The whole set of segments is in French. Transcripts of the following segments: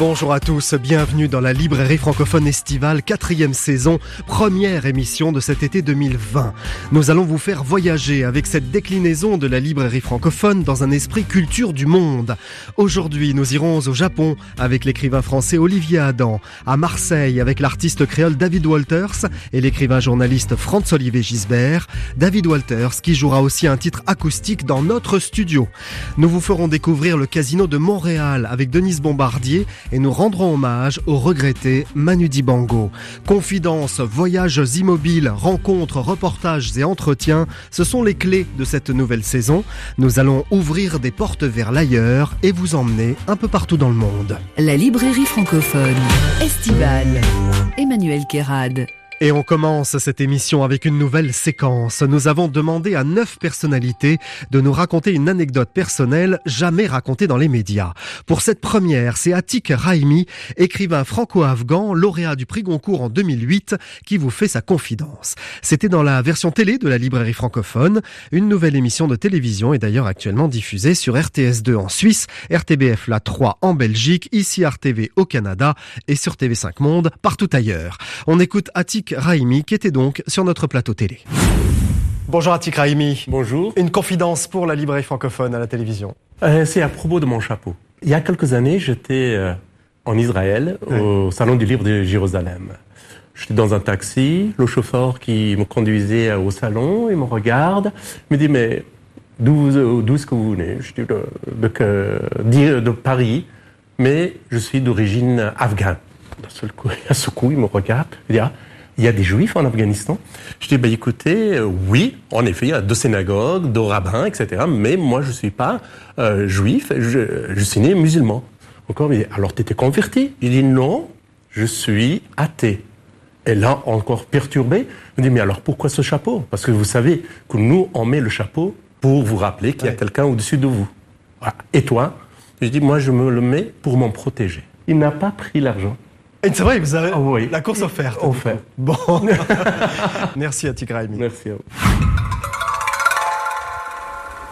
Bonjour à tous, bienvenue dans la librairie francophone estivale, quatrième saison, première émission de cet été 2020. Nous allons vous faire voyager avec cette déclinaison de la librairie francophone dans un esprit culture du monde. Aujourd'hui, nous irons au Japon avec l'écrivain français Olivier Adam, à Marseille avec l'artiste créole David Walters et l'écrivain journaliste Franz-Olivier Gisbert, David Walters qui jouera aussi un titre acoustique dans notre studio. Nous vous ferons découvrir le casino de Montréal avec Denise Bombardier et nous rendrons hommage au regretté Manu Dibango. Confidences, voyages immobiles, rencontres, reportages et entretiens, ce sont les clés de cette nouvelle saison. Nous allons ouvrir des portes vers l'ailleurs et vous emmener un peu partout dans le monde. La librairie francophone estivale. Emmanuel Kérad. Et on commence cette émission avec une nouvelle séquence. Nous avons demandé à neuf personnalités de nous raconter une anecdote personnelle jamais racontée dans les médias. Pour cette première, c'est Atik Raimi, écrivain franco-afghan, lauréat du prix Goncourt en 2008, qui vous fait sa confidence. C'était dans la version télé de la librairie francophone. Une nouvelle émission de télévision est d'ailleurs actuellement diffusée sur RTS2 en Suisse, RTBF La 3 en Belgique, ici RTV au Canada et sur TV5 Monde partout ailleurs. On écoute Atik Raimi qui était donc sur notre plateau télé. Bonjour Atik Raimi. Bonjour. Une confidence pour la librairie francophone à la télévision. Euh, c'est à propos de mon chapeau. Il y a quelques années, j'étais euh, en Israël, au Salon du Livre de Jérusalem. J'étais dans un taxi, le chauffeur qui me conduisait au salon, il me regarde, me dit mais d'où est-ce que vous venez? Je dis de, de, de Paris, mais je suis d'origine afghane. À ce coup, il me regarde, il dit ah, il y a des juifs en Afghanistan? Je dis, bah, écoutez, euh, oui, en effet, il y a deux synagogues, deux rabbins, etc. Mais moi, je ne suis pas euh, juif, je, je, suis né musulman. Encore, il dit, alors tu étais converti? Il dit, non, je suis athée. Et là, encore perturbé, il dit, mais alors pourquoi ce chapeau? Parce que vous savez que nous, on met le chapeau pour vous rappeler qu'il y a quelqu'un au-dessus de vous. Et toi? Je dis, moi, je me le mets pour m'en protéger. Il n'a pas pris l'argent. C'est vrai, vous avez oui. la course offerte. Offerte. Bon. Merci à Tigraimi. Merci à vous.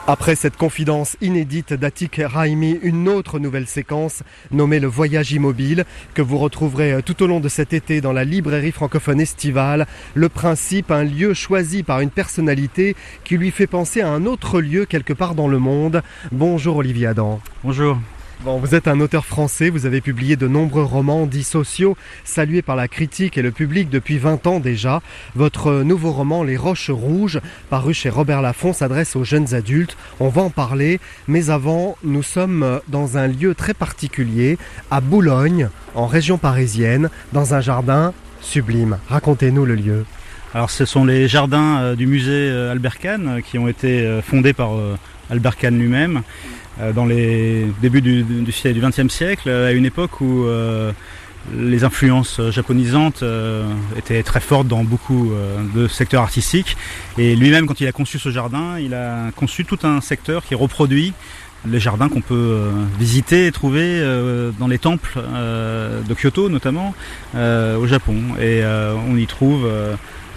Après cette confidence inédite d'Atik Raimi, une autre nouvelle séquence nommée le voyage immobile que vous retrouverez tout au long de cet été dans la librairie francophone estivale. Le principe, un lieu choisi par une personnalité qui lui fait penser à un autre lieu quelque part dans le monde. Bonjour Olivier Adam. Bonjour. Bon, vous êtes un auteur français, vous avez publié de nombreux romans dits sociaux, salués par la critique et le public depuis 20 ans déjà. Votre nouveau roman Les Roches Rouges, paru chez Robert Laffont, s'adresse aux jeunes adultes. On va en parler, mais avant, nous sommes dans un lieu très particulier, à Boulogne, en région parisienne, dans un jardin sublime. Racontez-nous le lieu. Alors ce sont les jardins euh, du musée euh, Albert Kahn euh, qui ont été fondés par Albert Kahn lui-même. Euh, dans les débuts du, du, XXe siècle, à une époque où euh, les influences japonisantes euh, étaient très fortes dans beaucoup de secteurs artistiques. Et lui-même, quand il a conçu ce jardin, il a conçu tout un secteur qui reproduit les jardins qu'on peut visiter et trouver dans les temples de Kyoto notamment au Japon. Et on y trouve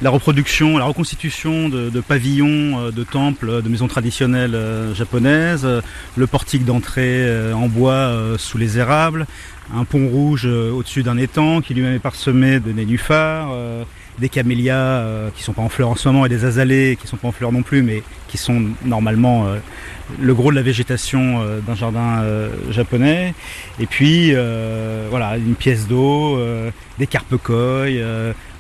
la reproduction, la reconstitution de, pavillons, euh, de temples, de maisons traditionnelles euh, japonaises, euh, le portique d'entrée en bois sous les érables, un pont rouge au-dessus d'un étang qui lui-même est parsemé de nénuphars, des camélias qui sont pas en fleurs en ce moment et des azalées qui sont pas en fleurs non plus mais qui sont normalement le gros de la végétation d'un jardin japonais. Et puis voilà une pièce d'eau des carpecoilles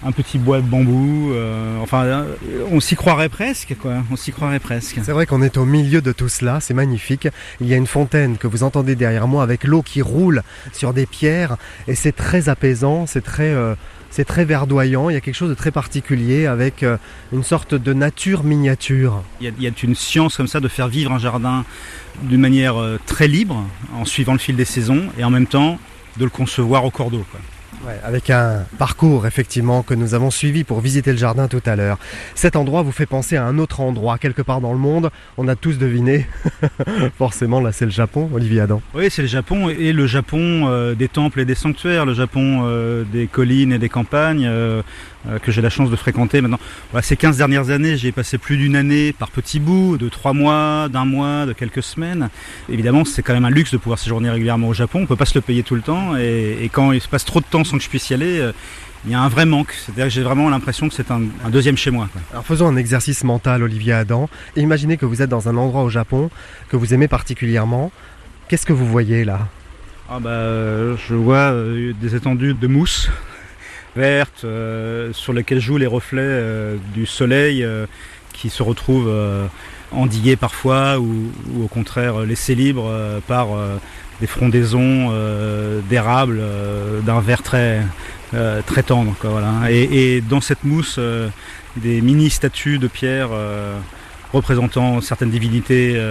un petit bois de bambou. Euh, enfin, euh, on s'y croirait presque, quoi. On s'y croirait presque. C'est vrai qu'on est au milieu de tout cela, c'est magnifique. Il y a une fontaine que vous entendez derrière moi avec l'eau qui roule sur des pierres et c'est très apaisant, c'est très, euh, c'est très verdoyant. Il y a quelque chose de très particulier avec une sorte de nature miniature. Il y, a, une science comme ça de faire vivre un jardin d'une manière très libre, en suivant le fil des saisons et en même temps de le concevoir au cordeau. Quoi. Avec un parcours effectivement que nous avons suivi pour visiter le jardin tout à l'heure. Cet endroit vous fait penser à un autre endroit, quelque part dans le monde. On a tous deviné. Forcément, là c'est le Japon, Olivier Adam. Oui, c'est le Japon et le Japon euh, des temples et des sanctuaires, le Japon euh, des collines et des campagnes. euh, que j'ai la chance de fréquenter maintenant. Voilà, ces 15 dernières années, j'ai passé plus d'une année par petits bouts, de trois mois, d'un mois, de quelques semaines. Évidemment, c'est quand même un luxe de pouvoir séjourner régulièrement au Japon. On peut pas se le payer tout le temps. Et, et quand il se passe trop de temps sans que je puisse y aller, euh, il y a un vrai manque. C'est-à-dire que j'ai vraiment l'impression que c'est un, un deuxième chez moi. quoi. Alors faisons un exercice mental, Olivier Adam. Imaginez que vous êtes dans un endroit au Japon que vous aimez particulièrement. Qu'est-ce que vous voyez là? Ah bah, euh, je vois euh, des étendues de mousse verte euh, sur lesquelles jouent les reflets euh, du soleil euh, qui se retrouvent endigués parfois ou, au contraire laissés libres par des frondaisons d'érable d'un vert très très tendre quoi, voilà. et, dans cette mousse des mini statues de pierre représentant certaines divinités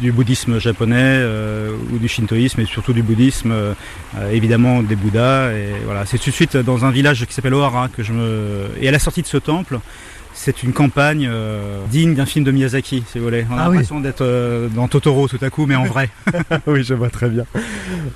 du bouddhisme japonais euh, ou du shintoïsme et surtout du bouddhisme, euh, évidemment des bouddhas. Et voilà, c'est tout de suite dans un village qui s'appelle Ohara que je me. Et à la sortie de ce temple, c'est une campagne euh, digne d'un film de Miyazaki, si vous voulez. On a Ah oui. l'impression d'être euh, dans Totoro tout à coup, mais en vrai. Oui, je vois très bien.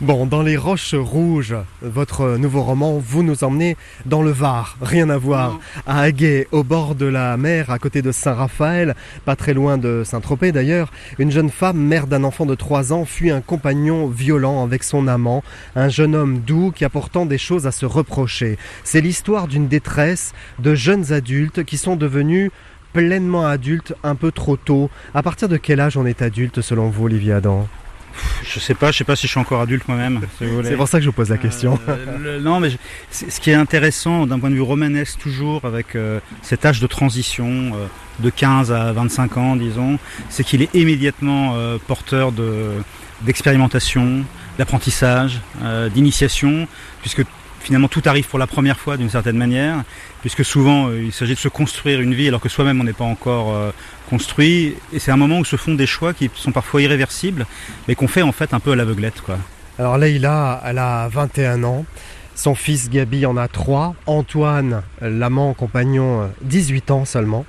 Bon, dans les Roches Rouges, votre nouveau roman, vous nous emmenez dans le Var, rien à voir, à Aguet, au bord de la mer, à côté de Saint-Raphaël, pas très loin de Saint-Tropez d'ailleurs. Une jeune femme, mère d'un enfant de 3 ans, fuit un compagnon violent avec son amant, un jeune homme doux qui a pourtant des choses à se reprocher. C'est l'histoire d'une détresse de jeunes adultes qui sont devenus pleinement adultes un peu trop tôt. À partir de quel âge on est adulte selon vous, Olivier Adam? Je sais pas, je sais pas si je suis encore adulte moi-même. si. C'est pour ça que je vous pose la question. Euh, le- non, mais je- ce qui est intéressant d'un point de vue romanesque toujours avec euh, cet âge de transition euh, de 15 à 25 ans, disons, c'est qu'il est immédiatement euh, porteur de d'expérimentation, d'apprentissage, euh, d'initiation, puisque finalement tout arrive pour la première fois d'une certaine manière, puisque souvent euh, il s'agit de se construire une vie alors que soi-même on n'est pas encore euh, construit, et c'est un moment où se font des choix qui sont parfois irréversibles, mais qu'on fait en fait un peu à l'aveuglette, quoi. Alors Leïla, elle a 21 ans. Son fils Gabi en a 3. Antoine, l'amant compagnon, euh, 18 ans seulement.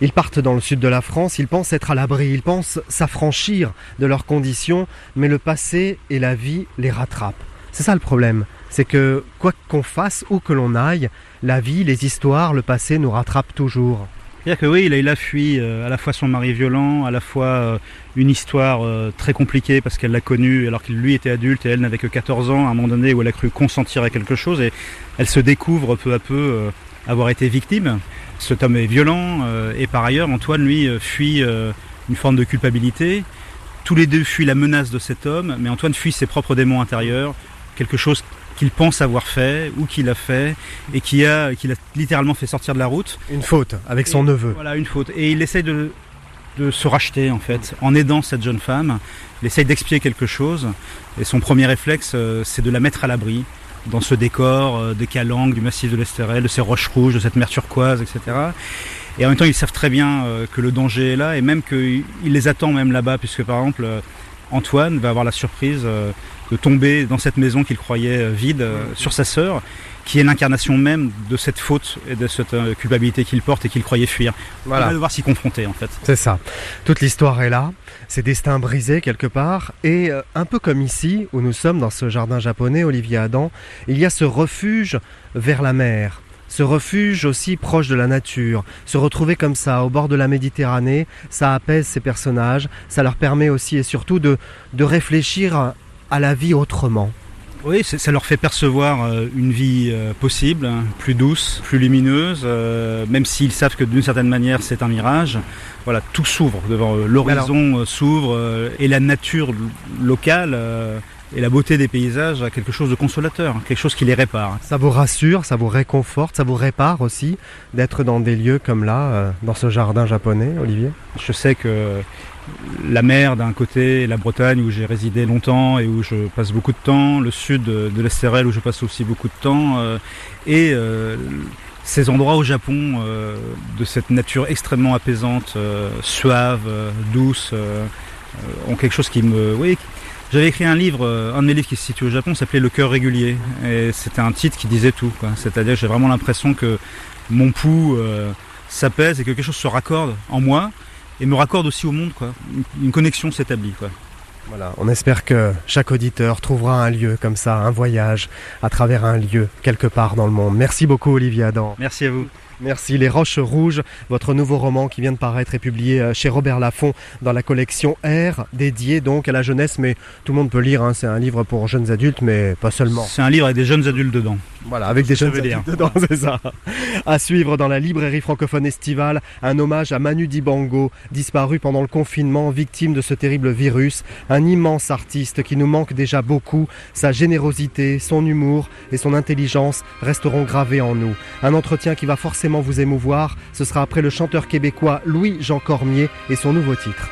Ils partent dans le sud de la France. Ils pensent être à l'abri. Ils pensent s'affranchir de leurs conditions. Mais le passé et la vie les rattrapent. C'est ça le problème. C'est que quoi qu'on fasse, où que l'on aille, la vie, les histoires, le passé nous rattrapent toujours. C'est-à-dire que oui, Leïla fuit euh, à la fois son mari violent, à la fois euh, une histoire euh, très compliquée parce qu'elle l'a connu alors qu'il lui était adulte et elle n'avait que 14 ans à un moment donné où elle a cru consentir à quelque chose et elle se découvre peu à peu avoir été victime. Cet homme est violent et par ailleurs Antoine lui fuit une forme de culpabilité. Tous les deux fuient la menace de cet homme, mais Antoine fuit ses propres démons intérieurs, quelque chose qu'il pense avoir fait ou qu'il a fait et qui a, qui l'a littéralement fait sortir de la route. Une faute avec son Et- neveu. Voilà, une faute. Et il essaye de, de se racheter, en fait, en aidant cette jeune femme. Il essaye d'expier quelque chose. Et son premier réflexe, euh, c'est de la mettre à l'abri dans ce décor euh, des calanques, du massif de l'Estérel, de ces roches rouges, de cette mer turquoise, etc. Et en même temps, ils savent très bien euh, que le danger est là et même qu'il il les attend même là-bas, puisque par exemple, Antoine va avoir la surprise de tomber dans cette maison qu'il croyait euh, vide euh, sur sa sœur, qui est l'incarnation même de cette faute et de cette euh, culpabilité qu'il porte et qu'il croyait fuir. Il va devoir s'y confronter en fait. C'est ça. Toute l'histoire est là, ses destins brisés quelque part, et un peu comme ici, où nous sommes dans ce jardin japonais, Olivier Adam, il y a ce refuge vers la mer. Ce refuge aussi proche de la nature, se retrouver comme ça au bord de la Méditerranée, ça apaise ces personnages, ça leur permet aussi et surtout de, de réfléchir à- la vie autrement. Oui, ça leur fait percevoir euh, une vie euh, possible, hein, plus douce, plus lumineuse, euh, même s'ils savent que d'une certaine manière c'est un mirage. Voilà, tout s'ouvre devant eux. L'horizon s'ouvre et la nature locale et la beauté des paysages a quelque chose de consolateur, quelque chose qui les répare. Ça vous rassure, ça vous réconforte, ça vous répare aussi d'être dans des lieux comme là, dans ce jardin japonais, Olivier? Je sais que la mer d'un côté, la Bretagne où j'ai résidé longtemps et où je passe beaucoup de temps, le sud de l'Estérel où je passe aussi beaucoup de temps, euh, et euh, ces endroits au Japon euh, de cette nature extrêmement apaisante, suave, douce, ont quelque chose qui me, oui, J'avais écrit un livre, un de mes livres qui se situe au Japon, s'appelait Le cœur régulier. Et c'était un titre qui disait tout. C'est-à-dire j'ai vraiment l'impression que mon pouls s'apaise et que quelque chose se raccorde en moi et me raccorde aussi au monde. Quoi. Une connexion s'établit. Quoi. Voilà, on espère que chaque auditeur trouvera un lieu comme ça, un voyage à travers un lieu quelque part dans le monde. Merci beaucoup Olivier Adam. Merci à vous. Merci. Les Roches Rouges, votre nouveau roman qui vient de paraître est publié euh, chez Robert Laffont dans la collection R, dédié donc à la jeunesse, mais tout le monde peut lire. Hein. C'est un livre pour jeunes adultes, mais pas seulement. C'est un livre avec des jeunes adultes dedans. Voilà, avec des jeunes adultes dedans, c'est ça. À suivre dans la librairie francophone estivale, un hommage à Manu Dibango, disparu pendant le confinement, victime de ce terrible virus. Un immense artiste qui nous manque déjà beaucoup. Sa générosité, son humour et son intelligence resteront gravés en nous. Un entretien qui va forcément vous émouvoir. Ce sera après le chanteur québécois Louis-Jean Cormier et son nouveau titre.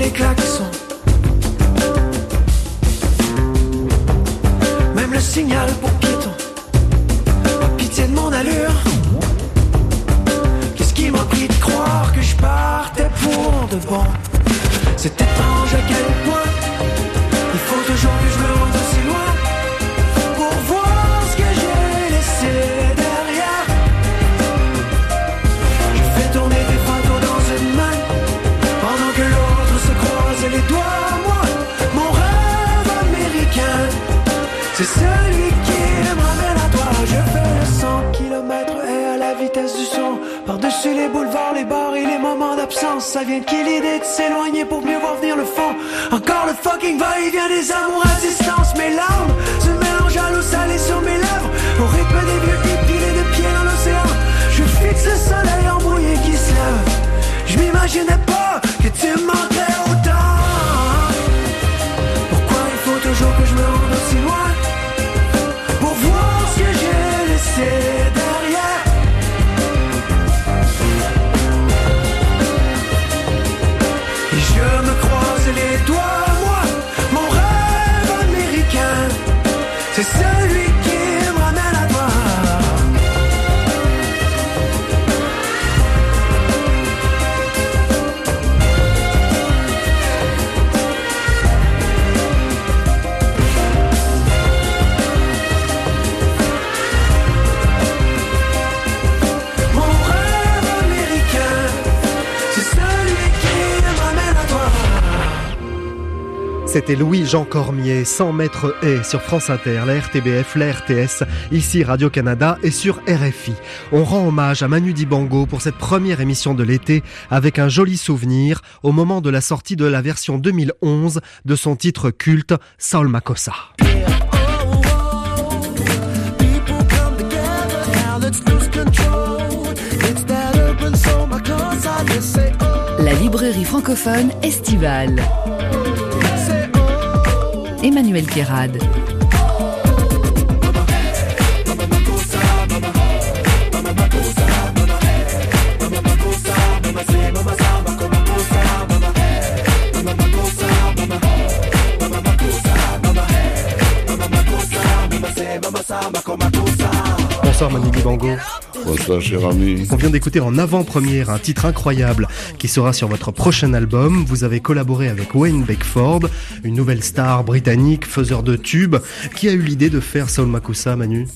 Remarquer les C'était Louis-Jean Cormier, 100 mètres et sur France Inter, la RTBF, la RTS, ici Radio-Canada et sur RFI. On rend hommage à Manu Dibango pour cette première émission de l'été avec un joli souvenir au moment de la sortie de la version 2011 de son titre culte Saul Makossa. La librairie francophone estivale. Emmanuel Kérad. Bonsoir Manu Dibango. Bonsoir cher ami. On vient d'écouter en avant-première un titre incroyable qui sera sur votre prochain album. Vous avez collaboré avec Wayne Beckford, une nouvelle star britannique, faiseur de tubes. Qui a eu l'idée de faire Saul Makusa, Manu?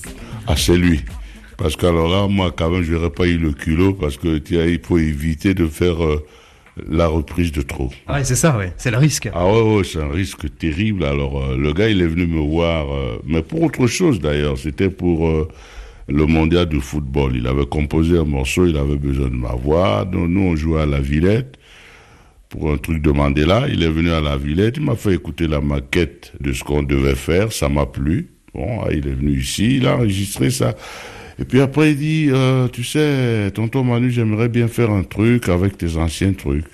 Ah c'est lui. Parce qu'alors là, moi quand même, je n'aurais pas eu le culot parce que il faut éviter de faire... Euh, la reprise de trop. Ah, c'est ça, ouais. C'est le risque. Ah ouais, ouais c'est un risque terrible. Alors, euh, le gars, il est venu me voir, euh, mais pour autre chose d'ailleurs. C'était pour le mondial de football. Il avait composé un morceau, il avait besoin de ma voix. Donc, nous, on jouait à la Villette pour un truc de Mandela. Il est venu à la Villette, il m'a fait écouter la maquette de ce qu'on devait faire. Ça m'a plu. Bon, ah, il est venu ici, il a enregistré ça. Et puis après, il dit, euh, tu sais, tonton Manu, j'aimerais bien faire un truc avec tes anciens trucs.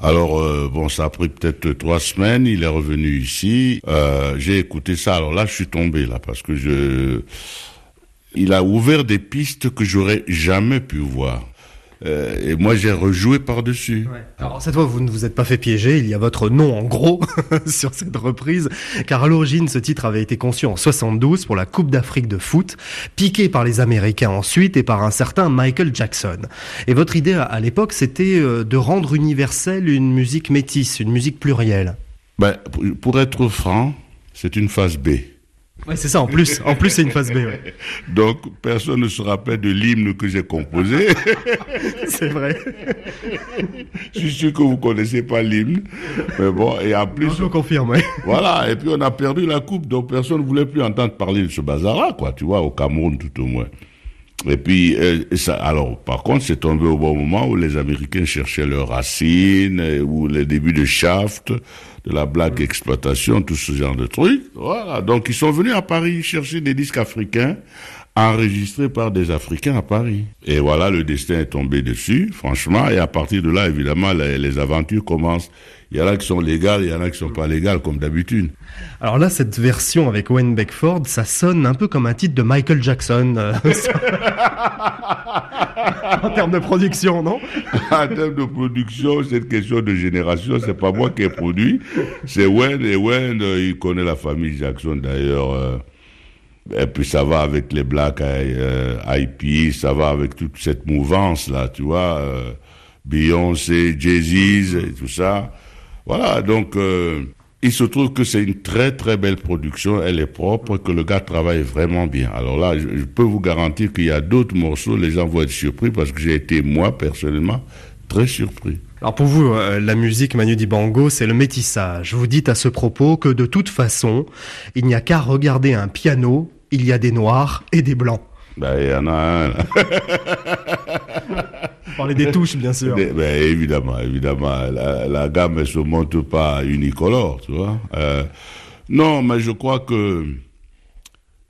Alors euh, bon, ça a pris peut-être trois semaines. Il est revenu ici. Euh, j'ai écouté ça. Alors là, je suis tombé là parce que je. Il a ouvert des pistes que j'aurais jamais pu voir. Euh, et moi, j'ai rejoué par-dessus. Alors cette fois, vous ne vous êtes pas fait piéger. Il y a votre nom en gros sur cette reprise, car à l'origine, ce titre avait été conçu en 72 pour la Coupe d'Afrique de foot, piqué par les Américains ensuite et par un certain Michael Jackson. Et votre idée à l'époque, c'était euh, de rendre universelle une musique métisse, une musique plurielle. Ben, pour être franc, c'est une phase B. Ouais, c'est ça, en plus. En plus, c'est une phase B, Donc, personne ne se rappelle de l'hymne que j'ai composé. c'est vrai. Je suis sûr que vous connaissez pas l'hymne. Mais bon, et en plus. je confirme, oui. Voilà. Et puis, on a perdu la coupe, donc personne ne voulait plus entendre parler de ce bazar-là, quoi, tu vois, au Cameroun, tout au moins. Et puis, euh, ça, alors, par contre, c'est tombé au bon moment où les Américains cherchaient leurs racines, ou les débuts de Shaft, de la blague exploitation, tout ce genre de trucs. Voilà. Donc ils sont venus à Paris chercher des disques africains enregistrés par des Africains à Paris. Et voilà, le destin est tombé dessus, franchement. Et à partir de là, évidemment, les, aventures commencent. Il y en a qui sont légales, il y en a qui sont pas légales, comme d'habitude. Alors là, cette version avec Wayne Beckford, ça sonne un peu comme un titre de Michael Jackson. Euh, en termes de production, non? En termes de production, c'est une question de génération. C'est pas moi qui ai produit, c'est Wayne. Et Wayne, euh, il connaît la famille Jackson d'ailleurs. Euh, et puis ça va avec les Black IP, ça va avec toute cette mouvance là, tu vois. Beyoncé, Jay-Z et tout ça. Voilà, donc euh, il se trouve que c'est une très très belle production, elle est propre, que le gars travaille vraiment bien. Alors là, je, peux vous garantir qu'il y a d'autres morceaux, les gens vont être surpris parce que j'ai été moi personnellement très surpris. Alors pour vous, euh, la musique Manu Dibango, c'est le métissage. Vous dites à ce propos que de toute façon, il n'y a qu'à regarder un piano, il y a des noirs et des blancs. Ben, il y en a un. parler des touches, bien sûr. Ben, évidemment, évidemment. La, gamme ne se monte pas unicolore, tu vois. Euh, non, mais je crois que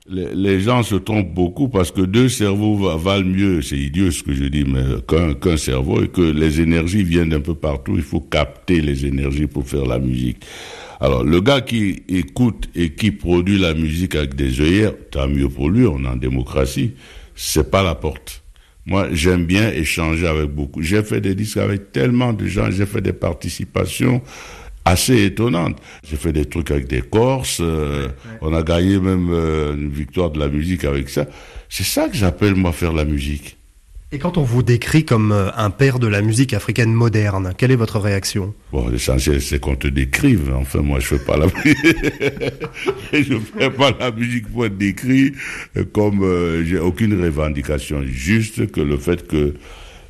les, gens se trompent beaucoup parce que deux cerveaux valent mieux, c'est idiot ce que je dis, mais qu'un cerveau et que les énergies viennent d'un peu partout. Il faut capter les énergies pour faire la musique. Alors, le gars qui écoute et qui produit la musique avec des œillères, tant mieux pour lui, on est en démocratie, c'est pas la porte. Moi, j'aime bien échanger avec beaucoup. J'ai fait des disques avec tellement de gens, j'ai fait des participations assez étonnantes. J'ai fait des trucs avec des Corses, euh, on a gagné même euh, une victoire de la musique avec ça. C'est ça que j'appelle moi faire la musique. Et quand on vous décrit comme euh, un père de la musique africaine moderne, quelle est votre réaction? Bon, l'essentiel c'est qu'on te décrive. Enfin, moi, je fais pas la je fais pas la musique pour être décrit. Comme euh, j'ai aucune revendication, juste que le fait que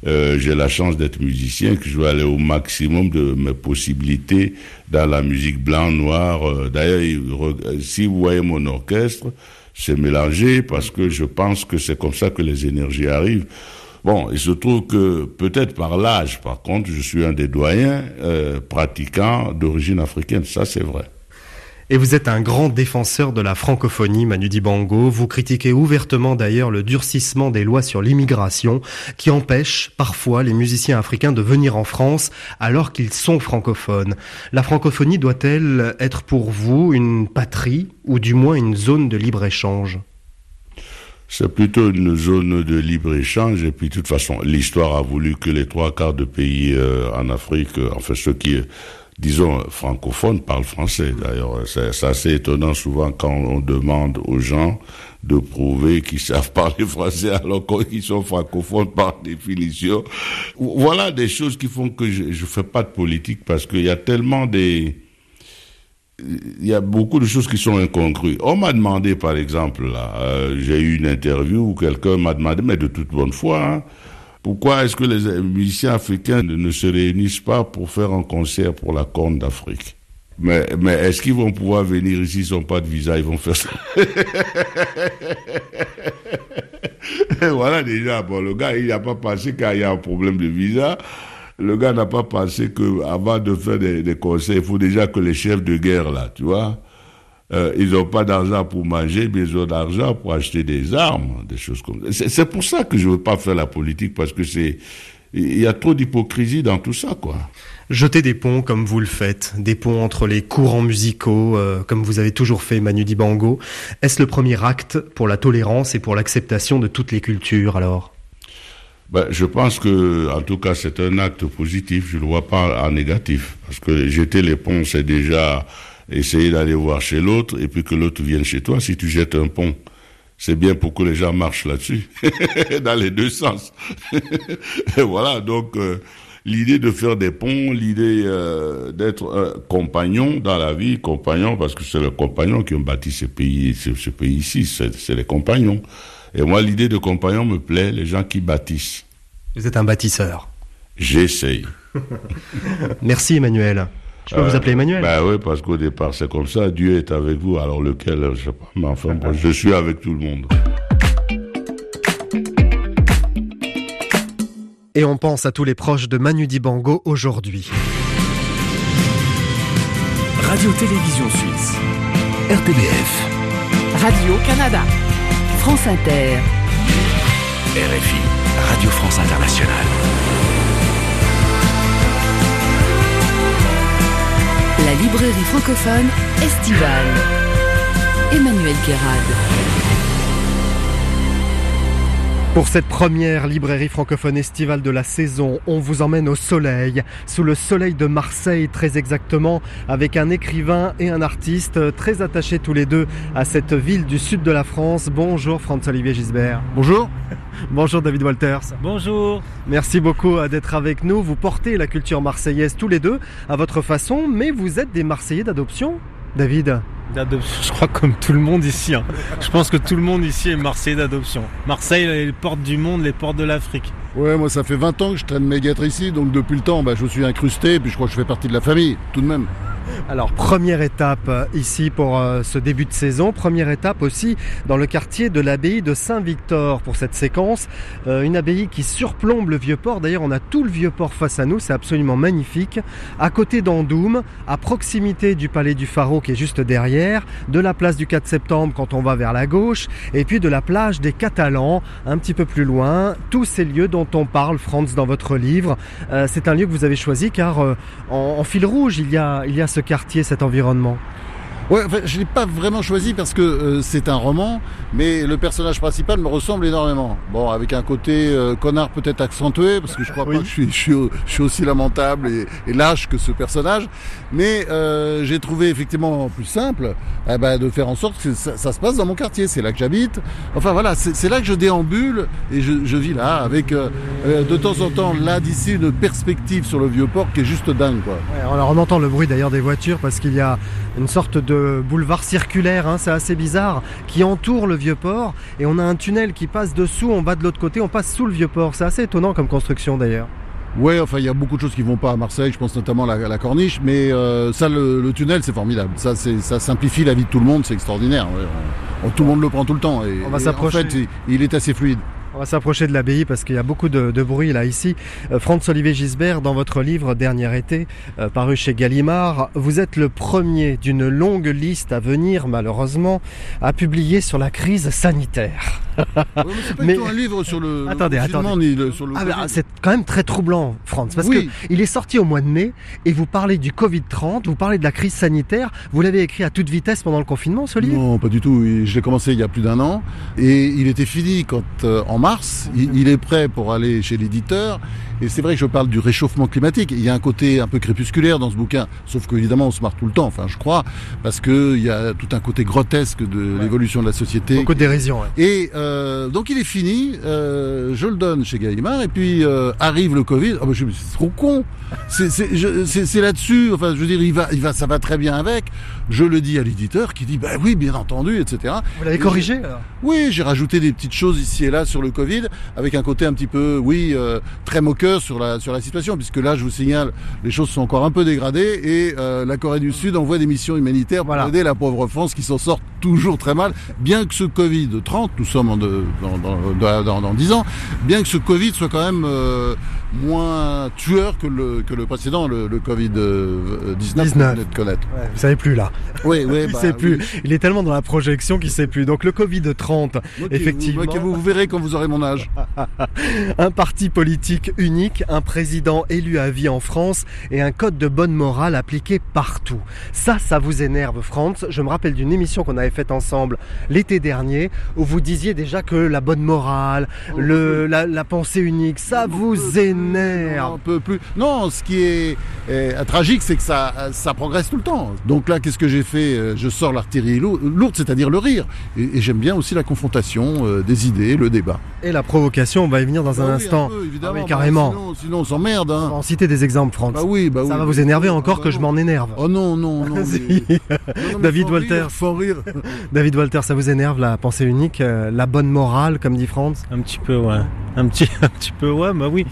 euh, j'ai la chance d'être musicien, que je vais aller au maximum de mes possibilités dans la musique blanc, noir. D'ailleurs, si vous voyez mon orchestre, c'est mélangé parce que je pense que c'est comme ça que les énergies arrivent. Bon, il se trouve que peut-être par l'âge, par contre, je suis un des doyens euh, pratiquants d'origine africaine, ça c'est vrai. Et vous êtes un grand défenseur de la francophonie, Manu Dibango. Vous critiquez ouvertement d'ailleurs le durcissement des lois sur l'immigration qui empêche parfois les musiciens africains de venir en France alors qu'ils sont francophones. La francophonie doit-elle être pour vous une patrie ou du moins une zone de libre-échange? C'est plutôt une zone de libre-échange. Et puis, de toute façon, l'histoire a voulu que les trois quarts de pays euh, en Afrique, euh, enfin ceux qui disons, francophones parlent français. D'ailleurs, c'est assez étonnant souvent quand on demande aux gens de prouver qu'ils savent parler français alors qu'ils sont francophones par définition. Voilà des choses qui font que je ne fais pas de politique parce qu'il y a tellement des... Il y a beaucoup de choses qui sont incongrues. On m'a demandé, par exemple, là, euh, j'ai eu une interview où quelqu'un m'a demandé, mais de toute bonne foi, hein, pourquoi est-ce que les musiciens africains ne se réunissent pas pour faire un concert pour la Corne d'Afrique? Mais, mais est-ce qu'ils vont pouvoir venir ici Ils n'ont pas de visa, ils vont faire ça. voilà déjà, bon, le gars, il n'a pas pensé qu'il y a un problème de visa. Le gars n'a pas pensé que avant de faire des, des concerts, il faut déjà que les chefs de guerre, là, tu vois, euh, ils n'ont pas d'argent pour manger, mais ils ont d'argent pour acheter des armes, des choses comme ça. C'est pour ça que je veux pas faire la politique, parce que c'est, il y a trop d'hypocrisie dans tout ça, quoi. Jeter des ponts comme vous le faites, des ponts entre les courants musicaux, euh, comme vous avez toujours fait Manu Dibango. Est-ce le premier acte pour la tolérance et pour l'acceptation de toutes les cultures alors? Ben, je pense que, en tout cas, c'est un acte positif. Je ne le vois pas en négatif, parce que jeter les ponts, c'est déjà essayer d'aller voir chez l'autre et puis que l'autre vienne chez toi. Si tu jettes un pont, c'est bien pour que les gens marchent là-dessus, dans les deux sens. et voilà, donc euh, l'idée de faire des ponts, l'idée euh, d'être un compagnon dans la vie, compagnon parce que c'est les compagnons qui ont bâti ce pays, ce, ce pays-ci, c'est les compagnons. Et moi, l'idée de compagnon me plaît, les gens qui bâtissent. Vous êtes un bâtisseur. J'essaye. Merci Emmanuel. Je peux vous appeler Emmanuel Bah oui, parce qu'au départ, c'est comme ça. Dieu est avec vous. Alors lequel, je sais pas. Mais enfin, bon, je suis avec tout le monde. Et on pense à tous les proches de Manu Dibango aujourd'hui. Radio-Télévision Suisse. RTBF. Radio-Canada. France Inter. RFI. Radio France Internationale. La librairie francophone estivale. Emmanuel Guérard. Pour cette première librairie francophone estivale de la saison, on vous emmène au soleil, sous le soleil de Marseille très exactement, avec un écrivain et un artiste très attachés tous les deux à cette ville du sud de la France. Bonjour Franz-Olivier Gisbert. Bonjour. Bonjour David Walters. Bonjour. Merci beaucoup d'être avec nous. Vous portez la culture marseillaise tous les deux à votre façon, mais vous êtes des Marseillais d'adoption David Je crois comme tout le monde ici. Hein. Je pense que tout le monde ici est Marseillais d'adoption. Marseille, les portes du monde, les portes de l'Afrique. Ouais, moi ça fait 20 ans que je traîne mes guêtres ici, donc depuis le temps, bah, je suis incrusté, et puis je crois que je fais partie de la famille, tout de même. Alors première étape euh, ici pour euh, ce début de saison, première étape aussi dans le quartier de l'abbaye de Saint-Victor pour cette séquence, Euh, une abbaye qui surplombe le vieux port. D'ailleurs on a tout le vieux port face à nous, c'est absolument magnifique. À côté d'Andoum, à proximité du palais du Pharaon qui est juste derrière, de la place du 4 septembre quand on va vers la gauche, et puis de la plage des Catalans un petit peu plus loin. Tous ces lieux dont on parle, Franz, dans votre livre, c'est un lieu que vous avez choisi car en, en fil rouge il y a, il y a ce quartier, cet environnement? Ouais, enfin, je l'ai pas vraiment choisi parce que euh, c'est un roman, mais le personnage principal me ressemble énormément. Bon, avec un côté euh, connard peut-être accentué, parce que je crois Oui. pas que je suis, je suis, je suis aussi lamentable et, et lâche que ce personnage. Mais euh, j'ai trouvé effectivement plus simple eh ben, de faire en sorte que ça, ça se passe dans mon quartier. C'est là que j'habite. Enfin voilà, c'est c'est là que je déambule et je, je vis là, avec euh, euh, de temps en temps là d'ici une perspective sur le vieux port qui est juste dingue, quoi. Ouais, alors on entend le bruit d'ailleurs des voitures parce qu'il y a une sorte de boulevard circulaire, hein, c'est assez bizarre, qui entoure le vieux port et on a un tunnel qui passe dessous, on va de l'autre côté, on passe sous le vieux port. C'est assez étonnant comme construction d'ailleurs. Ouais, enfin, il y a beaucoup de choses qui vont pas à Marseille. Je pense notamment à la, à la corniche, mais euh, ça, le, le tunnel, c'est formidable. Ça, simplifie la vie de tout le monde. C'est extraordinaire. ouais. On- on- tout le monde le prend tout le temps. Et, On va s'approcher. En fait, il, il est assez fluide. On va s'approcher de l'abbaye parce qu'il y a beaucoup de, bruit là ici. Euh, Franz Olivier Gisbert, dans votre livre Dernier été, euh, paru chez Gallimard, vous êtes le premier d'une longue liste à venir, malheureusement, à publier sur la crise sanitaire. Ouais, mais c'est pas Mais- du tout un livre sur le, Attendez, le confinement, attendez. ni le- sur le. Ah, bah, Covid. c'est quand même très troublant, Franz, parce Oui. que il est sorti au mois de mai et vous parlez du Covid-30, vous parlez de la crise sanitaire. Vous l'avez écrit à toute vitesse pendant le confinement, ce livre? Non, pas du tout. Je l'ai commencé il y a plus d'un an et il était fini quand, euh, en mars. mars. Il, il est prêt pour aller chez l'éditeur. Et c'est vrai que je parle du réchauffement climatique. Il y a un côté un peu crépusculaire dans ce bouquin, sauf qu'évidemment on se marre tout le temps, enfin je crois, parce que il y a tout un côté grotesque de l'évolution de la société. Beaucoup de dérision. ouais. Et euh, donc il est fini, euh, je le donne chez Gallimard, et puis euh, arrive le Covid. Ah bah, c'est trop con. C'est là-dessus. Enfin, je veux dire, il va, il va, ça va très bien avec. Je le dis à l'éditeur qui dit, bah oui, bien entendu, etc. Vous l'avez Et corrigé alors? Oui, j'ai rajouté des petites choses ici et là sur le Covid, avec un côté un petit peu, oui, euh, très moqueur sur la sur la situation, puisque là, je vous signale, les choses sont encore un peu dégradées et euh, la Corée du Sud envoie des missions humanitaires pour Voilà. aider la pauvre France qui s'en sort toujours très mal, bien que ce Covid 30, nous sommes en de, dans, dans, dans, dans 10 ans, bien que ce Covid soit quand même euh, moins tueur que le que le précédent, le, le Covid 19, 19. que vous venez de connaître. Ouais, Vous savez plus là. Oui, oui, il bah, sait plus. oui. Il est tellement dans la projection qu'il sait plus. Donc le Covid 30, Moquez-vous, effectivement. moquez-vous, vous verrez quand vous aurez mon âge. un parti politique unique, un président élu à vie en France et un code de bonne morale appliqué partout. Ça, ça vous énerve, Franz. Je me rappelle d'une émission qu'on avait faite ensemble l'été dernier où vous disiez déjà que la bonne morale, le, la, la pensée unique, ça vous On énerve. peut plus. Non, ce qui est tragique, c'est que ça, ça progresse tout le temps. Donc là, qu'est-ce que j'ai fait Euh, Je sors l'artillerie lou- lourde, c'est-à-dire le rire. Et, et j'aime bien aussi la confrontation euh, des idées, le débat. Et la provocation, on va y venir dans un Bah oui, instant. peu, évidemment. Ah oui, Bah, carrément. sinon, sinon, on s'emmerde. On va Hein. en citer des exemples, Franz. Bah oui, bah oui. ça va vous énerver encore Ah bah que je m'en énerve. Oh non, non, non. Si. mais- non, non, mais David faut Walters. rire, Faut rire. David Walter, ça vous énerve la pensée unique, euh, la bonne morale, comme dit Franz? Un petit peu, ouais. Un petit, un petit peu, ouais, bah oui.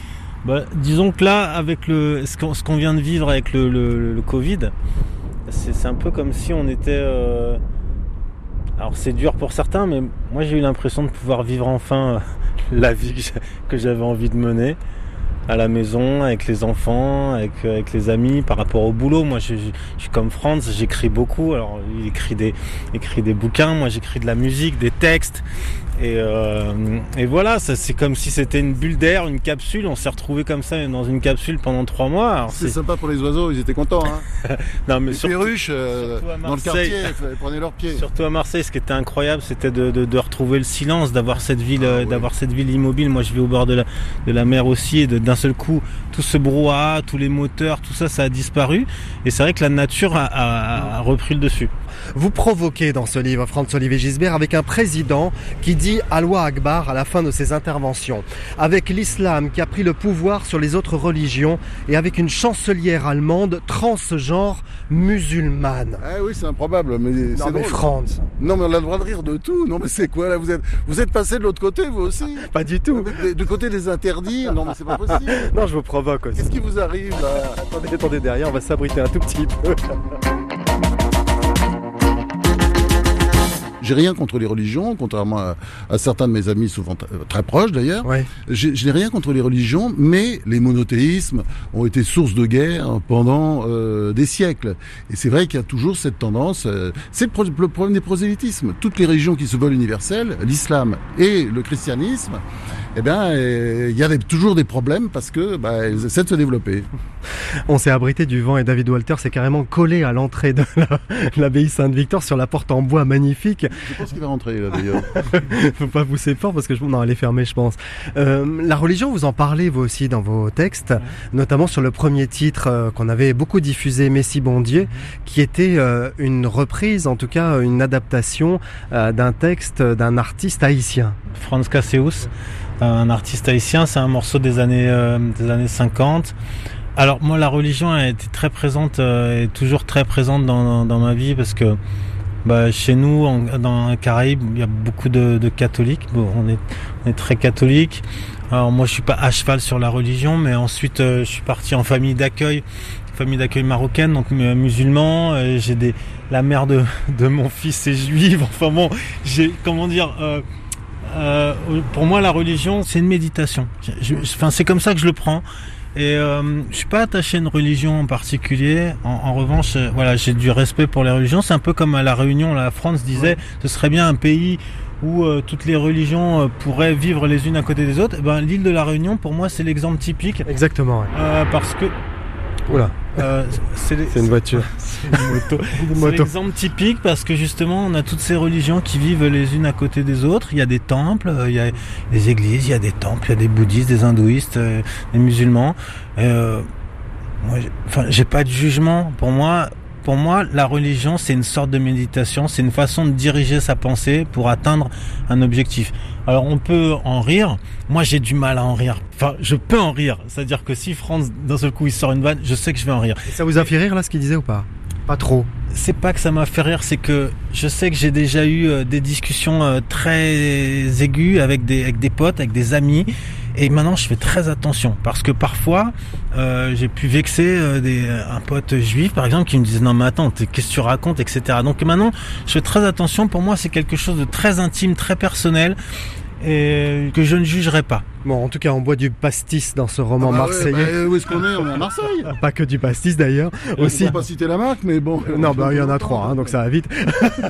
Bah, disons que là, avec le, ce qu'on, vient de vivre avec le, le, le Covid, c'est, un peu comme si on était. euh, Alors c'est dur pour certains, mais moi j'ai eu l'impression de pouvoir vivre enfin euh, la vie que j'avais envie de mener à la maison, avec les enfants, avec, euh, avec les amis, par rapport au boulot. Moi, je, je- je suis comme Franz, j'écris beaucoup. Alors, il écrit des, écrit des bouquins, moi j'écris de la musique, des textes. Et, euh, et voilà, ça, c'est comme si c'était une bulle d'air, une capsule. On s'est retrouvé comme ça dans une capsule pendant trois mois. Alors, C'est c'est- sympa pour les oiseaux, ils étaient contents. Hein. non, mais Les surtout, perruches euh, surtout à dans le Marseille. quartier, ils prenaient leurs pieds. Surtout à Marseille, ce qui était incroyable, c'était de, de, de retrouver le silence, d'avoir cette ville, Ah, euh, oui. d'avoir cette ville immobile. Moi, je vis au bord de la, de la mer aussi, et de- d'un seul coup, tout ce brouhaha, tous les moteurs, tout ça, ça a disparu. Et c'est vrai que la nature a, a- a repris le dessus. Vous provoquez dans ce livre, Franz-Olivier Gisbert, avec un président qui dit Allah Akbar à la fin de ses interventions, avec l'islam qui a pris le pouvoir sur les autres religions et avec une chancelière allemande transgenre musulmane. Ah oui, c'est improbable, mais Non c'est mais drôle. Franz, Non, mais on a le droit de rire de tout. Non, mais c'est quoi là Vous êtes, vous êtes passé de l'autre côté, vous aussi pas du tout. Du côté des interdits Non, mais c'est pas possible. Non, je vous provoque aussi. Qu'est-ce qui vous arrive là? Attendez, attendez derrière, on va s'abriter un tout petit peu. J'ai rien contre les religions, contrairement à, à certains de mes amis, souvent très proches d'ailleurs. Ouais. Je n'ai rien contre les religions, mais les monothéismes ont été source de guerre pendant euh, des siècles. Et c'est vrai qu'il y a toujours cette tendance. euh, c'est le, pro- le problème des prosélytismes. Toutes les religions qui se veulent universelles, l'islam et le christianisme, eh bien, euh, il y a des- toujours des problèmes parce que bah, elles essaient de se développer. On s'est abrité du vent et David Walter s'est carrément collé à l'entrée de la- l'abbaye Sainte-Victor sur la porte en bois magnifique. Je pense qu'il va rentrer là d'ailleurs. Faut pas pousser fort parce que je... non, elle est fermée, je pense. Euh, la religion, vous en parlez vous aussi dans vos textes, notamment sur le premier titre euh, qu'on avait beaucoup diffusé, Messie bon Dieu, qui était euh, une reprise, en tout cas une adaptation euh, d'un texte d'un artiste haïtien. Franz Casseus, un artiste haïtien, c'est un morceau des années, euh, des années 50. Alors moi la religion a été très présente euh, et toujours très présente dans, dans, dans ma vie parce que bah, chez nous en, dans les Caraïbes il y a beaucoup de, de catholiques. Bon, on est on est très catholiques. Alors moi je suis pas à cheval sur la religion mais ensuite euh, je suis parti en famille d'accueil famille d'accueil marocaine donc euh, musulman euh, j'ai des la mère de, de mon fils est juive enfin bon j'ai comment dire euh, euh, pour moi, la religion, c'est une méditation. Enfin, c'est comme ça que je le prends. Et euh, je suis pas attaché à une religion en particulier. En, en revanche, euh, voilà, j'ai du respect pour les religions. C'est un peu comme à la Réunion, la France disait, ce serait bien un pays où euh, toutes les religions euh, pourraient vivre les unes à côté des autres. Eh ben, l'île de la Réunion, pour moi, c'est l'exemple typique Exactement. ouais. euh, parce que Oula, Euh, c'est une voiture. c'est une moto. Une C'est moto. l'exemple typique parce que justement, on a toutes ces religions qui vivent les unes à côté des autres. Il y a des temples, euh, il y a des églises, il y a des temples, il y a des bouddhistes, des hindouistes, euh, des musulmans. Euh, moi, enfin, j'ai pas de jugement. Pour moi, pour moi, la religion, c'est une sorte de méditation. C'est une façon de diriger sa pensée pour atteindre un objectif. Alors, on peut en rire. Moi, j'ai du mal à en rire. Enfin, je peux en rire. C'est-à-dire que si Franz, d'un seul coup, il sort une vanne, je sais que je vais en rire. Et ça vous a fait rire là ce qu'il disait ou pas? Pas trop. c'est pas que ça m'a fait rire, c'est que je sais que j'ai déjà eu euh, des discussions euh, très aiguës avec des, avec des potes, avec des amis. Et maintenant, je fais très attention parce que parfois, euh, j'ai pu vexer euh, des, un pote juif, par exemple, qui me disait non mais attends, qu'est-ce que tu racontes, etc. Donc maintenant, je fais très attention. Pour moi, c'est quelque chose de très intime, très personnel et que je ne jugerai pas. Bon, en tout cas, on boit du pastis dans ce roman Ah bah ouais, marseillais. bah, où est-ce qu'on est? On est à Marseille. Pas que du pastis d'ailleurs. Aussi. On pas citer la marque, mais bon. Non, bah il y en a trois, hein, donc ça va vite.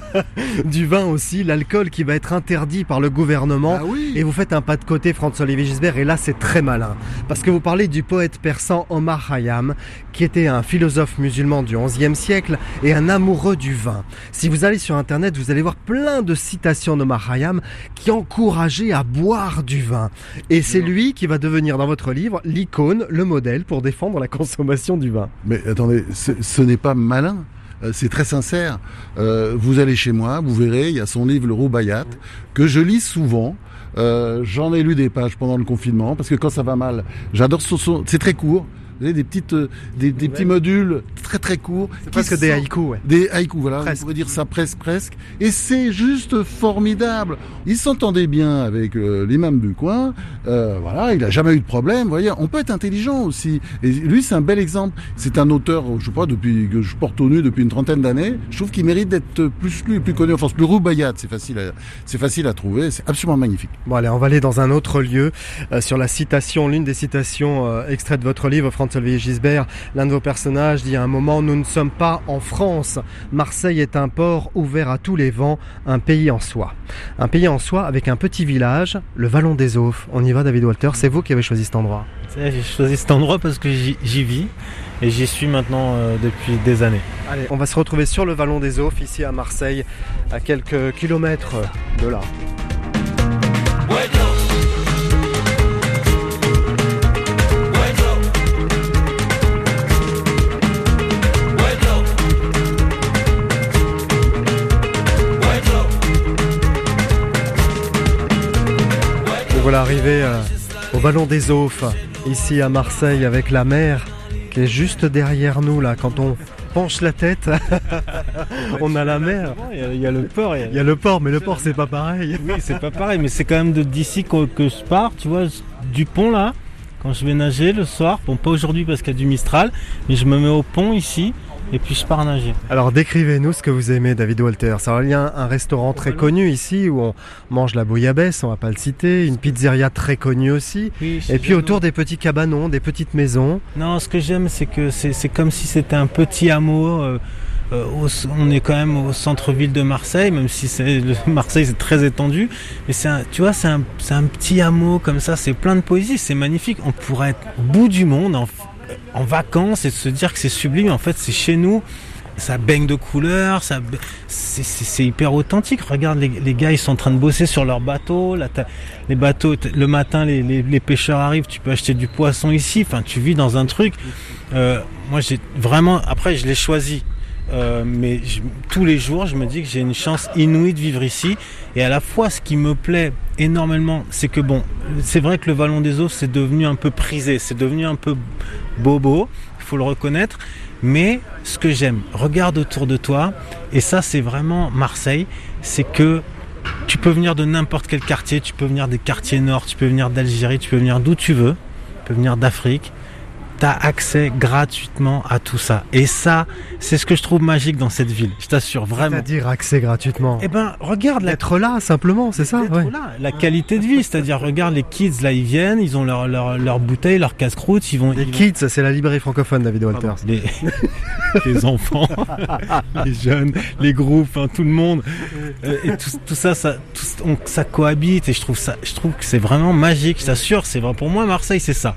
du vin aussi, l'alcool qui va être interdit par le gouvernement. Ah oui. Et vous faites un pas de côté, Franz-Olivier Gisbert, et là c'est très malin. Parce que vous parlez du poète persan Omar Khayyam, qui était un philosophe musulman du XIe siècle et un amoureux du vin. Si vous allez sur internet, vous allez voir plein de citations d'Omar Khayyam qui encourageaient à boire du vin. Et c'est lui qui va devenir dans votre livre l'icône, le modèle pour défendre la consommation du vin. Mais attendez, ce, n'est pas malin. euh, C'est très sincère. Euh, vous allez chez moi, vous verrez, il y a son livre Le Roubaiyat, que je lis souvent. Euh, J'en ai lu des pages pendant le confinement, parce que quand ça va mal, j'adore son- c'est très court. Vous avez des petites, euh, des, des petits modules très très courts. C'est presque des haïkus, ouais. Des haïkus, voilà, Presque. on pourrait dire ça presque, presque. Et c'est juste formidable. Il s'entendait bien avec euh, l'imam du coin, euh, voilà, il a jamais eu de problème, vous voyez. On peut être intelligent aussi. Et lui, c'est un bel exemple. C'est un auteur, je sais pas, depuis que je porte au nu depuis une trentaine d'années. Je trouve qu'il mérite d'être plus lu, plus connu en France. Le Roubaiyat, c'est facile, à, c'est facile à trouver, c'est absolument magnifique. Bon allez, on va aller dans un autre lieu euh, sur la citation, l'une des citations euh, extraites de votre livre, Franz-Olivier Gisbert. L'un de vos personnages dit à un moment, nous ne sommes pas en France. Marseille est un port ouvert à tous les vents, un pays en soi. Un pays en soi avec un petit village, le Vallon des Aufs. On y va, David Walter, c'est vous qui avez choisi cet endroit. J'ai choisi cet endroit parce que j'y vis et j'y suis maintenant euh, depuis des années. Allez, on va se retrouver sur le Vallon des Aufs, ici à Marseille, à quelques kilomètres de là. Voilà arrivés euh, au Vallon des Aufs, ici à Marseille, avec la mer qui est juste derrière nous là. Quand on penche la tête, on a la mer. Il y a, il y a le port. Il y a le port, mais le port c'est pas pareil. Oui, c'est pas pareil, mais c'est quand même d'ici que, que je pars, tu vois, du pont là, quand je vais nager le soir, bon pas aujourd'hui parce qu'il y a du Mistral, mais je me mets au pont ici et puis je pars nager. Alors décrivez-nous ce que vous aimez, David Walter. Alors, il y a un, restaurant très connu ici où on mange la bouillabaisse, on va pas le citer, une pizzeria très connue aussi. Et puis autour des petits cabanons, des petites maisons. Non, ce que j'aime, c'est que c'est comme si c'était un petit hameau. euh, euh, au- on est quand même au centre-ville de Marseille, même si le- Marseille c'est très étendu. Mais c'est tu vois, c'est un, un petit hameau comme ça. C'est plein de poésie, c'est magnifique. On pourrait être au bout du monde en, en vacances et se dire que c'est sublime. En fait, c'est chez nous. Ça baigne de couleurs, ça, c'est- hyper authentique. Regarde, les, gars, ils sont en train de bosser sur leur bateau. Les bateaux, le matin, les pêcheurs arrivent. Tu peux acheter du poisson ici. Enfin, tu vis dans un truc. Euh, moi, j'ai vraiment. Après, je l'ai choisi. Euh, mais tous les jours, je me dis que j'ai une chance inouïe de vivre ici. Et à la fois, ce qui me plaît énormément, c'est que bon, c'est vrai que le Vallon des Eaux, c'est devenu un peu prisé, c'est devenu un peu bobo, il faut le reconnaître. Mais ce que j'aime, regarde autour de toi, et ça, c'est vraiment Marseille, c'est que tu peux venir de n'importe quel quartier, tu peux venir des quartiers nord, tu peux venir d'Algérie, tu peux venir d'où tu veux, tu peux venir d'Afrique. Tu as accès gratuitement à tout ça. Et ça, c'est ce que je trouve magique dans cette ville. Je t'assure, vraiment. C'est-à-dire accès gratuitement. Eh ben, regarde la Être là simplement, c'est ça ouais. là, la qualité de vie, c'est-à-dire regarde les kids là ils viennent, ils ont leur leur, leur bouteille, leur casse-croûte, ils vont Les ils vont- kids, c'est la librairie francophone, David Walter. Pardon, les, les enfants, les jeunes, les groupes, hein, tout le monde, Euh, et tout, tout ça, ça, tout- on- ça cohabite et je trouve ça, je trouve que c'est vraiment magique. Je t'assure, c'est vrai pour moi Marseille, c'est ça.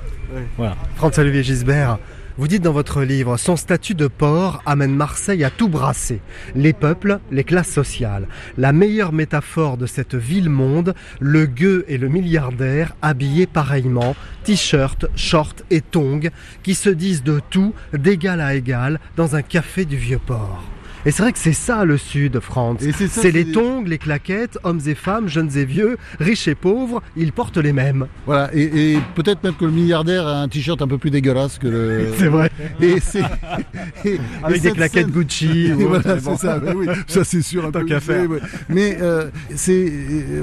Voilà. Franz-Olivier Gisbert, Vous dites dans votre livre, son statut de port amène Marseille à tout brasser. Les peuples, les classes sociales. La meilleure métaphore de cette ville-monde, le gueux et le milliardaire habillés pareillement, t-shirt, short et tongs, qui se disent de tout, d'égal à égal, dans un café du Vieux-Port. Et c'est vrai que c'est ça le Sud, Franz. Et c'est les tongs, les claquettes, hommes et femmes, jeunes et vieux, riches et pauvres, ils portent les mêmes. Voilà, et, et peut-être même que le milliardaire a un t-shirt un peu plus dégueulasse que le. C'est vrai. Et c'est. Avec et des claquettes scène- Gucci. Ou voilà, bon. c'est ça, mais oui, ça c'est sûr. un Tant peu faire. Mais euh, c'est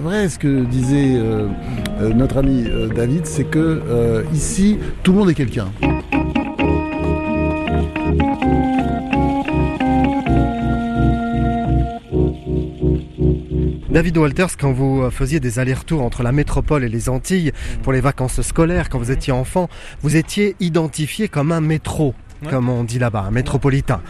vrai ce que disait euh, euh, notre ami euh, David, c'est que euh, ici, tout le monde est quelqu'un. David Walters, quand vous euh, faisiez des allers-retours entre la métropole et les Antilles pour les vacances scolaires, quand vous étiez enfant, vous étiez identifié comme un métro. Ouais. Comme on dit là-bas, un métropolitain.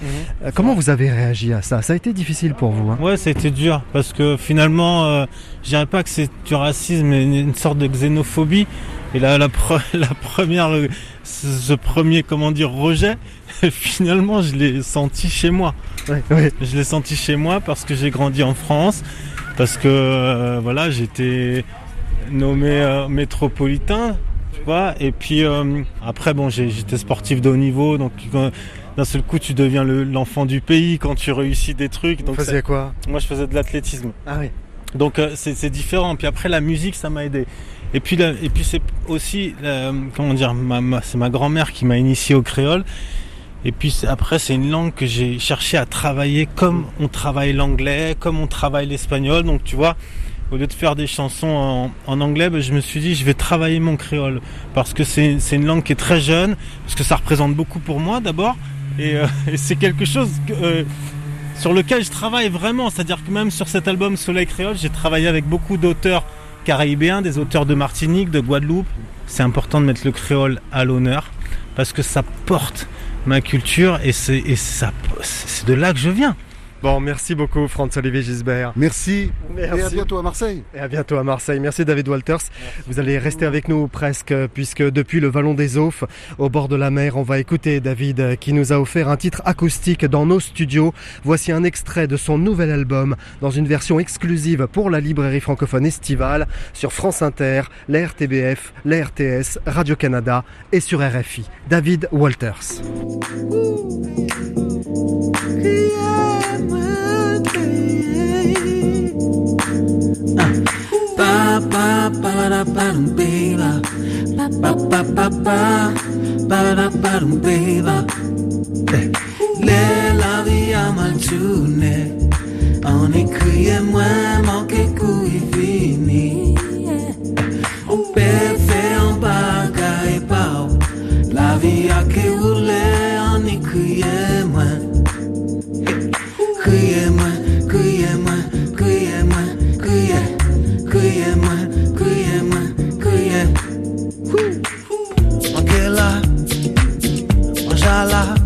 Euh, Comment vous avez réagi à ça? Ça a été difficile pour vous. Hein? Ouais, c'était dur parce que finalement, euh, je dirais pas que c'est du racisme, mais une, une sorte de xénophobie. Et là, la, pre- la première, euh, ce ce premier, comment dire, rejet, finalement, je l'ai senti chez moi. Ouais, ouais. Je l'ai senti chez moi parce que j'ai grandi en France, parce que euh, voilà, j'étais nommé euh, métropolitain, tu vois. Et puis euh, après, bon, j'étais sportif de haut niveau, donc d'un seul coup, tu deviens le- l'enfant du pays quand tu réussis des trucs. Vous Donc ça- faisiez quoi moi, je faisais de l'athlétisme. Ah oui. Donc euh, c'est c'est différent. Puis après la musique, ça m'a aidé. Et puis la- et puis c'est aussi euh, comment dire, ma- c'est ma grand-mère qui m'a initié au créole. Et puis après c'est une langue que j'ai cherché à travailler comme on travaille l'anglais, comme on travaille l'espagnol. Donc tu vois, au lieu de faire des chansons en, anglais, ben, je me suis dit je vais travailler mon créole parce que c'est une langue qui est très jeune, parce que ça représente beaucoup pour moi d'abord. Et, euh, c'est quelque chose euh, sur lequel je travaille vraiment. C'est-à-dire que même sur cet album Soleil Créole, j'ai travaillé avec beaucoup d'auteurs caribéens, des auteurs de Martinique, de Guadeloupe. C'est important de mettre le créole à l'honneur parce que ça porte ma culture et c'est et ça c'est de là que je viens. Bon, merci beaucoup, Franz-Olivier Gisbert. Merci. Merci. Et à bientôt à Marseille. Et à bientôt à Marseille. Merci David Walters. Vous allez rester avec nous presque, puisque depuis le Vallon des Aufs, au bord de la mer, on va écouter David euh, qui nous a offert un titre acoustique dans nos studios. Voici un extrait de son nouvel album dans une version exclusive pour la librairie francophone estivale sur France Inter, la RTBF, la RTS, Radio-Canada et sur RFI. David Walters. Le la vie a rouler on écrit moins. Criez-moi, kıyıma kıyıma kıyıma kıya kıyıma kıyıma kıya Makela Mashallah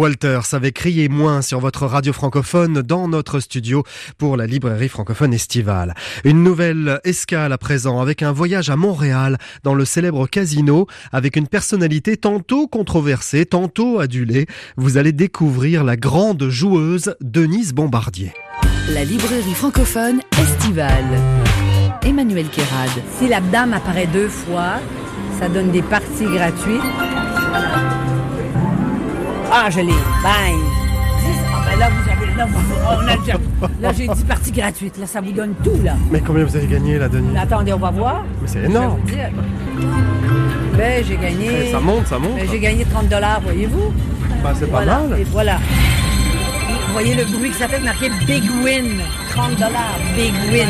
Walters avait crié moins sur votre radio francophone dans notre studio pour la librairie francophone estivale. Une nouvelle escale à présent avec un voyage à Montréal dans le célèbre casino avec une personnalité tantôt controversée, tantôt adulée. Vous allez découvrir la grande joueuse Denise Bombardier. La librairie francophone estivale. Emmanuel Kérad. Si la dame apparaît deux fois, ça donne des parties gratuites. Ah, je l'ai. Bang! Ah, ben là, vous avez. Là, vous- on a déjà- là, j'ai 10 parties gratuites. Là, ça vous donne tout, là. Mais combien vous avez gagné là, Denise Là, attendez, on va voir. Mais c'est Je vais énorme. vous dire. Ben, j'ai gagné. Eh, Ça monte, ça monte. Ben, j'ai gagné 30 dollars, voyez-vous? Bah, c'est pas Voilà. mal. Et voilà. Vous voyez le bruit que ça fait marqué Big Win. 30 dollars, Big Win.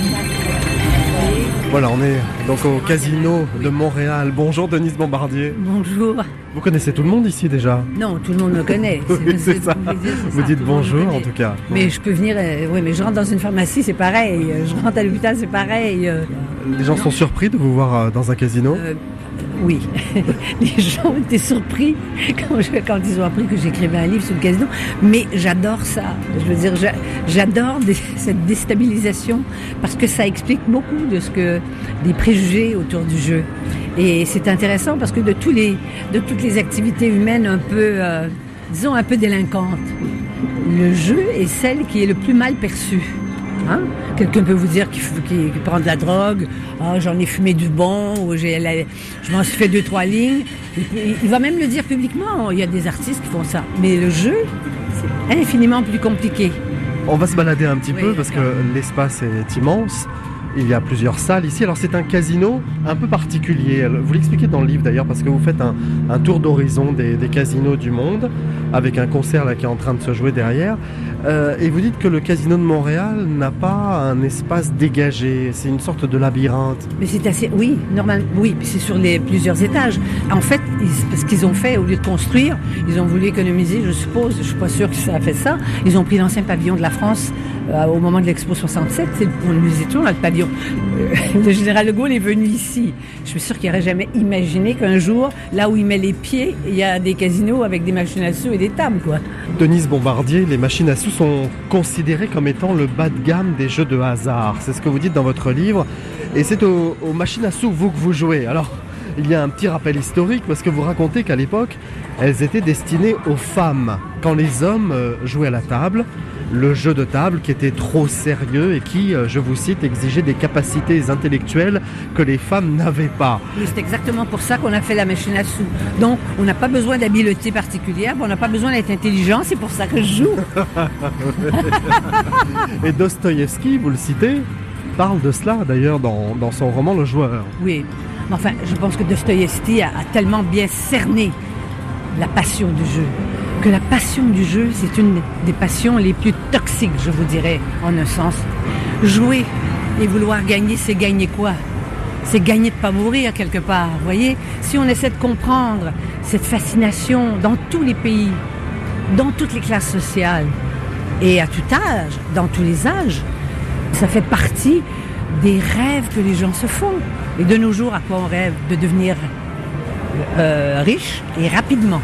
Voilà, on est donc au casino de Montréal. Bonjour Denise Bombardier. Bonjour. Vous connaissez tout le monde ici déjà Non, tout le monde me connaît. Oui, c'est ça. vous ça, dites tout bonjour en tout cas. Mais je peux venir, euh, oui, mais je rentre dans une pharmacie, c'est pareil. Euh, Je rentre à l'hôpital, c'est pareil. euh, Les gens sont surpris de vous voir dans un casino euh, oui, les gens étaient surpris quand, ils ont appris que j'écrivais un livre sur le casino. Mais j'adore ça. Je veux dire, j'a- j'adore cette déstabilisation parce que ça explique beaucoup de ce que des préjugés autour du jeu. Et c'est intéressant parce que de toutes les activités humaines euh, un peu délinquantes, le jeu est celle qui est le plus mal perçue. Hein? Quelqu'un peut vous dire qu'il prend de la drogue, Ah, j'en ai fumé du bon, ou la- je m'en suis fait deux, trois lignes. Il, va même le dire publiquement, il y a des artistes qui font ça. Mais le jeu, c'est infiniment plus compliqué. On va se balader un petit Oui, peu parce que l'espace est immense. Il y a plusieurs salles ici. Alors c'est un casino un peu particulier. Vous l'expliquez dans le livre d'ailleurs parce que vous faites un, tour d'horizon des, casinos du monde avec un concert là qui est en train de se jouer derrière. Euh, et vous dites que le casino de Montréal n'a pas un espace dégagé. C'est une sorte de labyrinthe. Mais c'est assez, oui, normal, oui, c'est sur les plusieurs étages. En fait, ce qu'ils ont fait, au lieu de construire, ils ont voulu économiser, je suppose, je suis pas sûre que ça a fait ça. Ils ont pris l'ancien pavillon de la France euh, au moment de l'Expo 67, c'est le, on nous étions là, le pavillon. Euh, le général de Gaulle est venu ici. Je suis sûre qu'il n'aurait jamais imaginé qu'un jour, là où il met les pieds, il y a des casinos avec des machines à sous et des tables. Denise Bombardier, les machines à sous sont considérées comme étant le bas de gamme des jeux de hasard. C'est ce que vous dites dans votre livre. Et c'est aux, aux machines à sous, vous, que vous jouez. Alors, il y a un petit rappel historique parce que vous racontez qu'à l'époque, elles étaient destinées aux femmes. Quand les hommes euh, jouaient à la table, le jeu de table qui était trop sérieux et qui, euh, je vous cite, exigeait des capacités intellectuelles que les femmes n'avaient pas. C'est exactement pour ça qu'on a fait la machine à sous. Donc, on n'a pas besoin d'habileté particulière, on n'a pas besoin d'être intelligent, c'est pour ça que je joue. Et Dostoïevski, vous le citez, parle de cela d'ailleurs dans, dans son roman Le Joueur. Oui. Enfin, je pense que Dostoïevski a, a tellement bien cerné la passion du jeu, que la passion du jeu, c'est une des passions les plus toxiques, je vous dirais, en un sens. Jouer et vouloir gagner, c'est gagner quoi? C'est gagner de pas mourir quelque part. Voyez? Si on essaie de comprendre cette fascination dans tous les pays, dans toutes les classes sociales, et à tout âge, dans tous les âges, ça fait partie des rêves que les gens se font. Et de nos jours, à quoi on rêve? De devenir euh, riche et rapidement.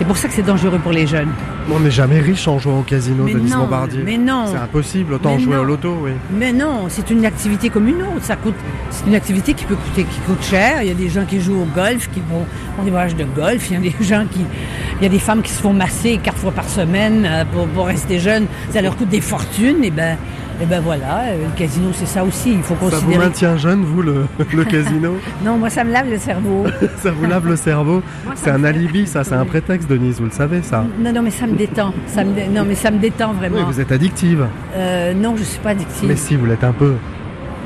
C'est pour ça que c'est dangereux pour les jeunes. On n'est jamais riche en jouant au casino, Mais Denise non, Bombardier. mais non. C'est impossible, autant Mais jouer non. au loto, oui. Mais non, c'est une activité comme une autre. Ça coûte, c'est une activité qui peut coûter, qui coûte cher. Il y a des gens qui jouent au golf, qui vont des voyages de golf. Il y a des gens qui, il y a des femmes qui se font masser quatre fois par semaine euh, pour, pour rester jeunes. Ça leur coûte des fortunes. Et ben, et ben voilà, euh, le casino c'est ça aussi. Il faut Ça vous considérer. maintient jeune, vous, le, le casino Non, moi ça me lave le cerveau. Ça vous lave le cerveau C'est un alibi, ça, c'est un prétexte, Denise, vous le savez, ça. Non, non, mais ça me détend. Ça me dé- Non, mais ça me détend vraiment. Oui, vous êtes addictive. Euh, non, je suis pas addictive. Mais si, vous l'êtes un peu.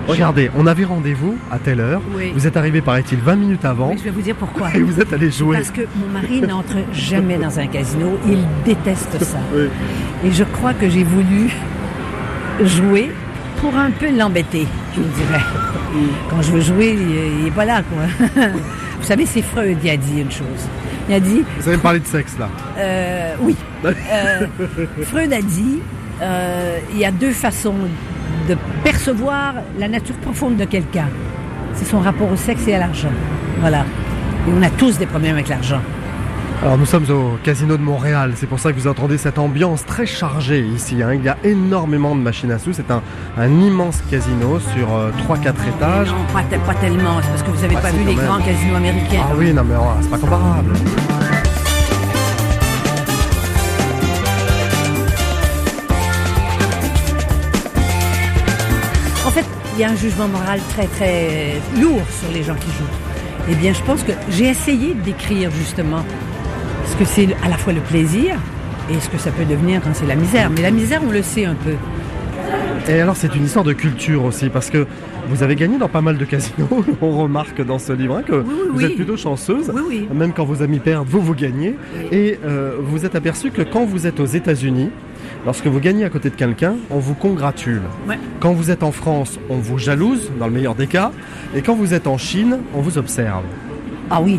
Regardez, on avait rendez-vous à telle heure. Oui. Vous êtes arrivé, paraît-il, 20 minutes avant. Oui, je vais vous dire pourquoi. Et vous êtes allé jouer. Parce que mon mari n'entre jamais dans un casino. Il déteste ça. Oui. Et je crois que j'ai voulu jouer pour un peu l'embêter, je vous dirais. Quand je veux jouer, il il est pas là, quoi. Vous savez, c'est Freud qui a dit une chose. Il a dit, Vous avez parlé de sexe, là. euh, oui, Euh, Freud a dit, euh, il y a deux façons de percevoir la nature profonde de quelqu'un. C'est son rapport au sexe et à l'argent. Voilà. Et on a tous des problèmes avec l'argent. Alors nous sommes au Casino de Montréal, c'est pour ça que vous entendez cette ambiance très chargée ici. hein. Il y a énormément de machines à sous, c'est un, un immense casino sur 3-4 étages. Non, pas, te- pas tellement, c'est parce que vous n'avez Ah, pas vu les même. grands casinos américains. Ah oui, non mais oh, c'est pas comparable. En fait, il y a un jugement moral très très lourd sur les gens qui jouent. Eh bien, je pense que j'ai essayé de décrire justement ce que c'est à la fois le plaisir et ce que ça peut devenir quand c'est la misère? Mais la misère, on le sait un peu. Et alors c'est une histoire de culture aussi, parce que vous avez gagné dans pas mal de casinos, on remarque dans ce livre hein, que oui, vous oui. êtes plutôt chanceuse. Oui, oui. Même quand vos amis perdent, vous vous gagnez. Et euh, vous êtes aperçu que quand vous êtes aux États-Unis, lorsque vous gagnez à côté de quelqu'un, on vous congratule. Ouais. Quand vous êtes en France, on vous jalouse, dans le meilleur des cas. Et quand vous êtes en Chine, on vous observe. Ah oui.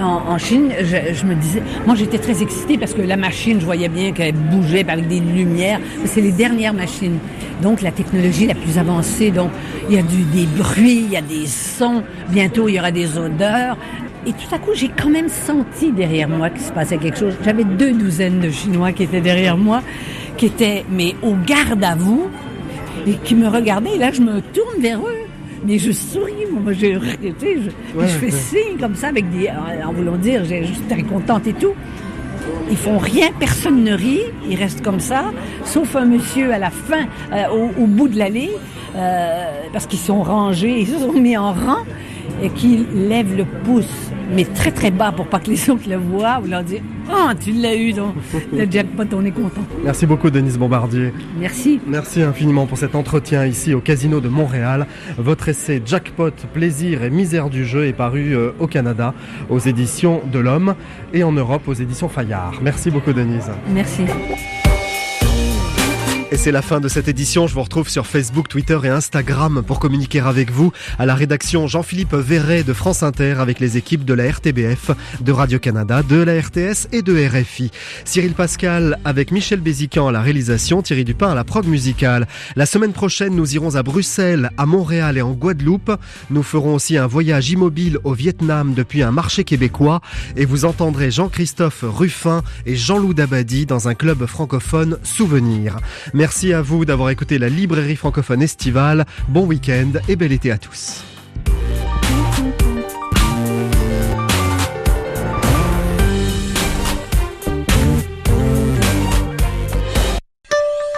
En, Chine, je, je me disais, moi j'étais très excitée parce que la machine, je voyais bien qu'elle bougeait avec des lumières. C'est les dernières machines. Donc la technologie la plus avancée. Donc il y a du, des bruits, il y a des sons. Bientôt il y aura des odeurs. Et tout à coup, j'ai quand même senti derrière moi qu'il se passait quelque chose. J'avais deux douzaines de Chinois qui étaient derrière moi, qui étaient, mais au garde à vous, et qui me regardaient. Et là, je me tourne vers eux. Mais je souris, moi, je, tu sais, je, Ouais, je fais ouais. signe comme ça avec des, en voulant dire, j'ai- suis très contente et tout. Ils font rien, personne ne rit, ils restent comme ça, sauf un monsieur à la fin, euh, au, au bout de l'allée, euh, parce qu'ils sont rangés, ils se sont mis en rang, et qui lève le pouce, mais très très bas pour pas que les autres le voient, ou leur dire Oh, tu l'as eu, donc le jackpot, on est content. Merci beaucoup Denise Bombardier. Merci. Merci infiniment pour cet entretien ici au Casino de Montréal. Votre essai Jackpot, plaisir et misère du jeu est paru euh, au Canada aux éditions de l'Homme et en Europe aux éditions Fayard. Merci beaucoup Denise. Merci. Et c'est la fin de cette édition. Je vous retrouve sur Facebook, Twitter et Instagram pour communiquer avec vous. À la rédaction, Jean-Philippe Verret de France Inter avec les équipes de la RTBF, de Radio-Canada, de la RTS et de RFI. Cyril Pascal avec Michel Bézican à la réalisation, Thierry Dupin à la prog musicale. La semaine prochaine, nous irons à Bruxelles, à Montréal et en Guadeloupe. Nous ferons aussi un voyage immobile au Vietnam depuis un marché québécois et vous entendrez Jean-Christophe Ruffin et Jean-Loup Dabadi dans un club francophone Souvenir. Merci à vous d'avoir écouté la librairie francophone estivale. Bon week-end et bel été à tous.